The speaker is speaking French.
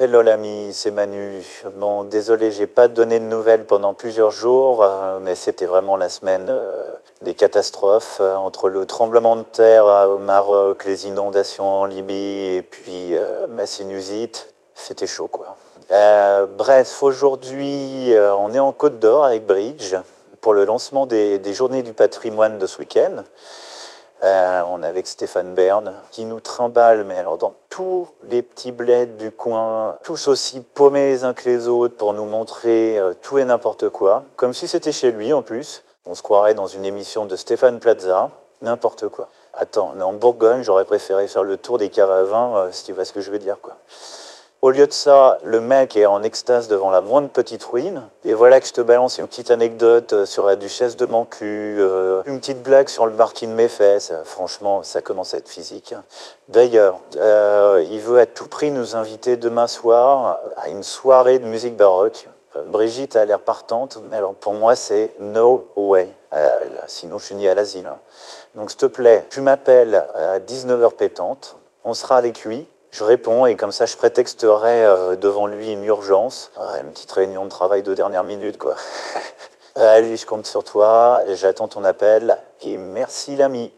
Hello l'ami, c'est Manu. Bon, désolé, j'ai pas donné de nouvelles pendant plusieurs jours, euh, mais c'était vraiment la semaine euh, des catastrophes euh, entre le tremblement de terre au Maroc, les inondations en Libye et puis ma sinusite. C'était chaud quoi. bref, aujourd'hui, on est en Côte d'Or avec Bridge pour le lancement des, des Journées du patrimoine de ce week-end. Euh, on est avec Stéphane Bern qui nous trimballe, mais alors dans tous les petits bleds du coin, tous aussi paumés les uns que les autres pour nous montrer euh, tout et n'importe quoi, comme si c'était chez lui en plus. On se croirait dans une émission de Stéphane Plaza, n'importe quoi. Attends, en Bourgogne, j'aurais préféré faire le tour des caravans, euh, si tu vois ce que je veux dire, quoi. Au lieu de ça, le mec est en extase devant la moindre petite ruine. Et voilà que je te balance une petite anecdote euh, sur la duchesse de Mancu, euh, une petite blague sur le marquis de Méfès. Franchement, ça commence à être physique. D'ailleurs, euh, il veut à tout prix nous inviter demain soir à une soirée de musique baroque. Brigitte a l'air partante, mais alors pour moi, c'est no way. sinon, je suis ni à l'asile. Hein. Donc, s'il te plaît, tu m'appelles à 19h pétante. On sera avec lui je réponds et comme ça, je prétexterai euh, devant lui une urgence, une petite réunion de travail de dernière minute, quoi. Allez, je compte sur toi, j'attends ton appel et merci l'ami.